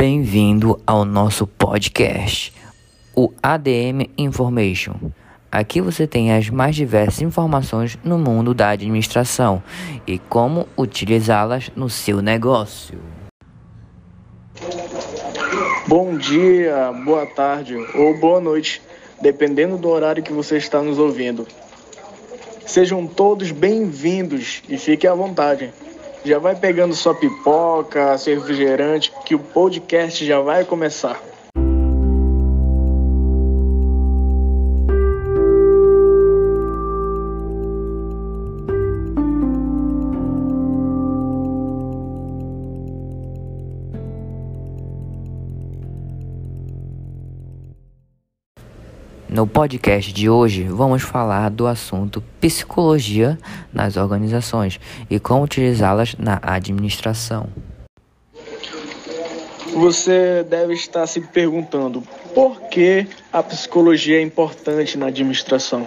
Bem-vindo ao nosso podcast, o ADM Information. Aqui você tem as mais diversas informações no mundo da administração e como utilizá-las no seu negócio. Bom dia, boa tarde ou boa noite, dependendo do horário que você está nos ouvindo. Sejam todos bem-vindos e fiquem à vontade. Já vai pegando sua pipoca, seu refrigerante, que o podcast já vai começar. No podcast de hoje, vamos falar do assunto psicologia nas organizações e como utilizá-las na administração. Você deve estar se perguntando por que a psicologia é importante na administração.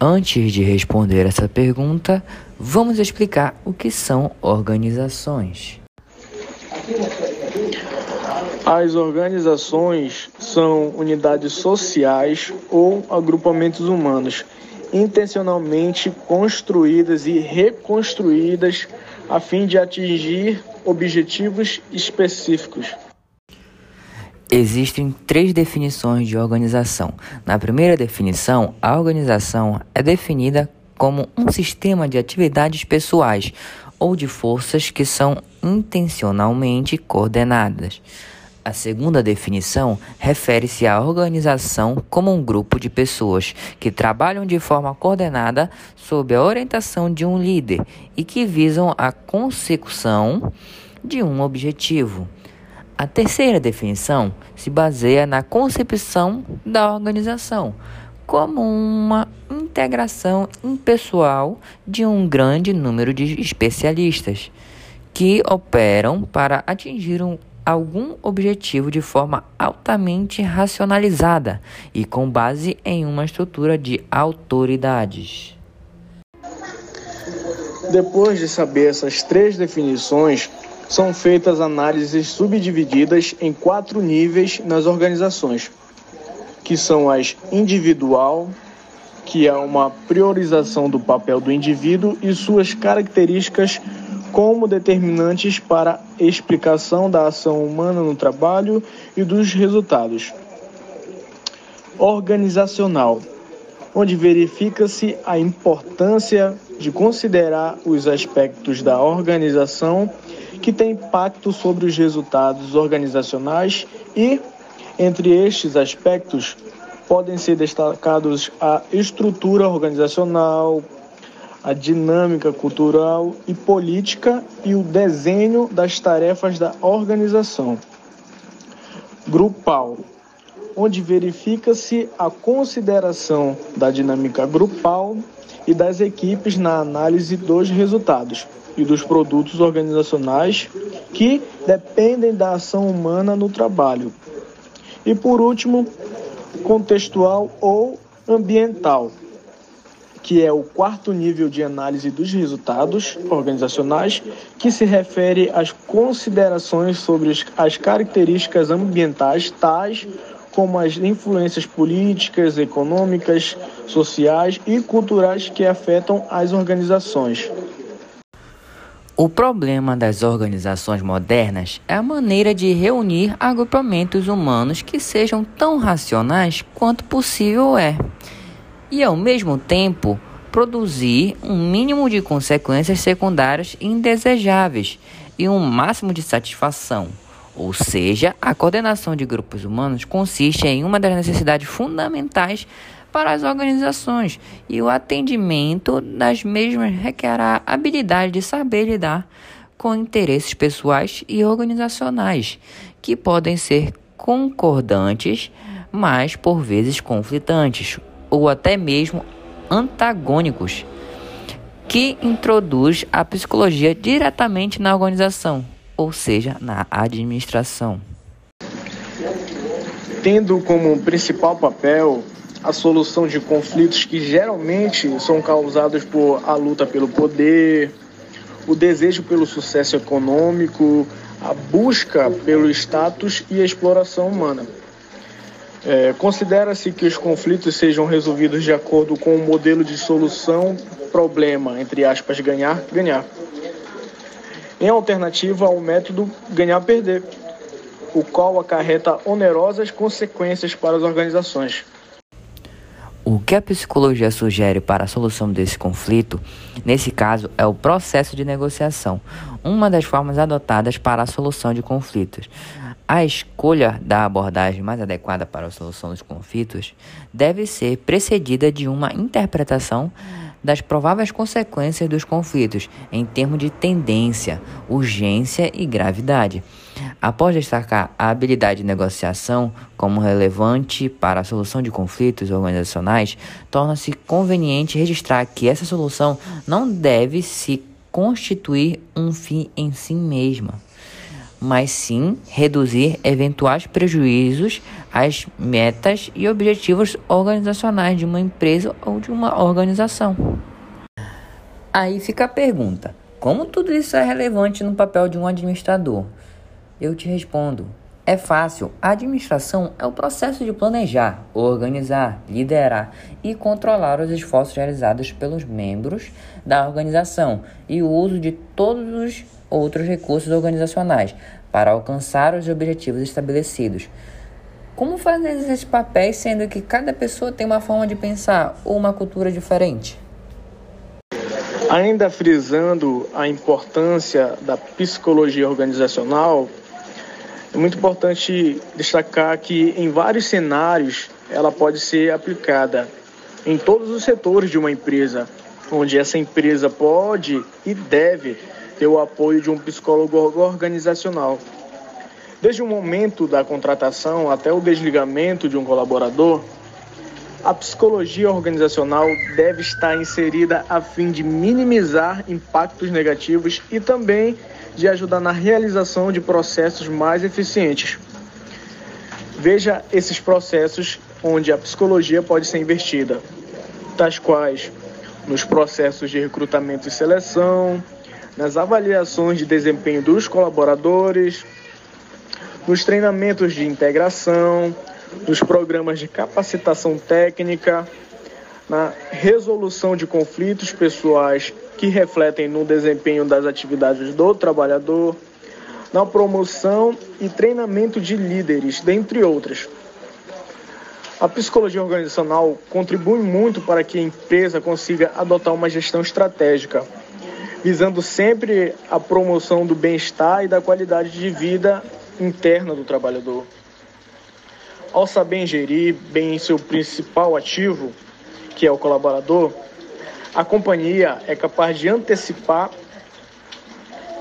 Antes de responder essa pergunta, vamos explicar o que são organizações. As organizações são unidades sociais ou agrupamentos humanos intencionalmente construídas e reconstruídas a fim de atingir objetivos específicos. Existem três definições de organização. Na primeira definição, a organização é definida como um sistema de atividades pessoais ou de forças que são intencionalmente coordenadas. A segunda definição refere-se à organização como um grupo de pessoas que trabalham de forma coordenada sob a orientação de um líder e que visam a consecução de um objetivo. A terceira definição se baseia na concepção da organização como uma integração impessoal de um grande número de especialistas que operam para atingir um algum objetivo de forma altamente racionalizada e com base em uma estrutura de autoridades. Depois de saber essas três definições, são feitas análises subdivididas em quatro níveis nas organizações, que são as individual, que é uma priorização do papel do indivíduo e suas características como determinantes para explicação da ação humana no trabalho e dos resultados. Organizacional, onde verifica-se a importância de considerar os aspectos da organização que têm impacto sobre os resultados organizacionais e, entre estes aspectos, podem ser destacados a estrutura organizacional, a dinâmica cultural e política e o desenho das tarefas da organização. Grupal, onde verifica-se a consideração da dinâmica grupal e das equipes na análise dos resultados e dos produtos organizacionais que dependem da ação humana no trabalho. E por último, contextual ou ambiental, que é o quarto nível de análise dos resultados organizacionais, que se refere às considerações sobre as características ambientais, tais como as influências políticas, econômicas, sociais e culturais que afetam as organizações. O problema das organizações modernas é a maneira de reunir agrupamentos humanos que sejam tão racionais quanto possível é e, ao mesmo tempo, produzir um mínimo de consequências secundárias indesejáveis e um máximo de satisfação. Ou seja, a coordenação de grupos humanos consiste em uma das necessidades fundamentais para as organizações e o atendimento das mesmas requerá habilidade de saber lidar com interesses pessoais e organizacionais, que podem ser concordantes, mas por vezes conflitantes, ou até mesmo antagônicos, que introduz a psicologia diretamente na organização, ou seja, na administração. Tendo como principal papel a solução de conflitos que geralmente são causados por a luta pelo poder, o desejo pelo sucesso econômico, a busca pelo status e a exploração humana. É, Considera-se que os conflitos sejam resolvidos de acordo com o um modelo de solução problema, entre aspas, ganhar, ganhar. Em alternativa ao método ganhar-perder, o qual acarreta onerosas consequências para as organizações. O que a psicologia sugere para a solução desse conflito, nesse caso, é o processo de negociação, uma das formas adotadas para a solução de conflitos. A escolha da abordagem mais adequada para a solução dos conflitos deve ser precedida de uma interpretação das prováveis consequências dos conflitos em termos de tendência, urgência e gravidade. Após destacar a habilidade de negociação como relevante para a solução de conflitos organizacionais, torna-se conveniente registrar que essa solução não deve se constituir um fim em si mesma, mas sim reduzir eventuais prejuízos às metas e objetivos organizacionais de uma empresa ou de uma organização. Aí fica a pergunta: como tudo isso é relevante no papel de um administrador? Eu te respondo: é fácil. A administração é o processo de planejar, organizar, liderar e controlar os esforços realizados pelos membros da organização e o uso de todos os outros recursos organizacionais para alcançar os objetivos estabelecidos. Como fazer esses papéis sendo que cada pessoa tem uma forma de pensar ou uma cultura diferente? Ainda frisando a importância da psicologia organizacional, é muito importante destacar que em vários cenários ela pode ser aplicada em todos os setores de uma empresa, onde essa empresa pode e deve ter o apoio de um psicólogo organizacional. Desde o momento da contratação até o desligamento de um colaborador, a psicologia organizacional deve estar inserida a fim de minimizar impactos negativos e também de ajudar na realização de processos mais eficientes. Veja esses processos onde a psicologia pode ser investida, tais quais nos processos de recrutamento e seleção, nas avaliações de desempenho dos colaboradores, nos treinamentos de integração, nos programas de capacitação técnica, na resolução de conflitos pessoais que refletem no desempenho das atividades do trabalhador, na promoção e treinamento de líderes, dentre outras. A psicologia organizacional contribui muito para que a empresa consiga adotar uma gestão estratégica, visando sempre a promoção do bem-estar e da qualidade de vida interna do trabalhador. Ao saber gerir bem seu principal ativo, que é o colaborador, a companhia é capaz de antecipar,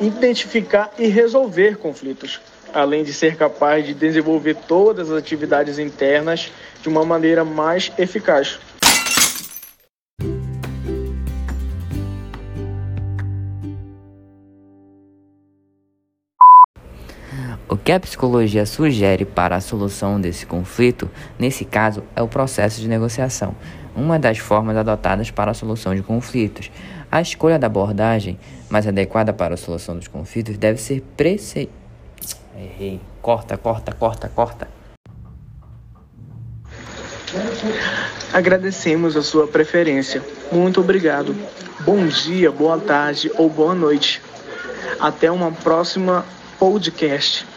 identificar e resolver conflitos, além de ser capaz de desenvolver todas as atividades internas de uma maneira mais eficaz. O que a psicologia sugere para a solução desse conflito, nesse caso, é o processo de negociação, uma das formas adotadas para a solução de conflitos. A escolha da abordagem mais adequada para a solução dos conflitos deve ser prece... Errei. Corta, corta, corta, corta. Agradecemos a sua preferência. Muito obrigado. Bom dia, boa tarde ou boa noite. Até uma próxima podcast.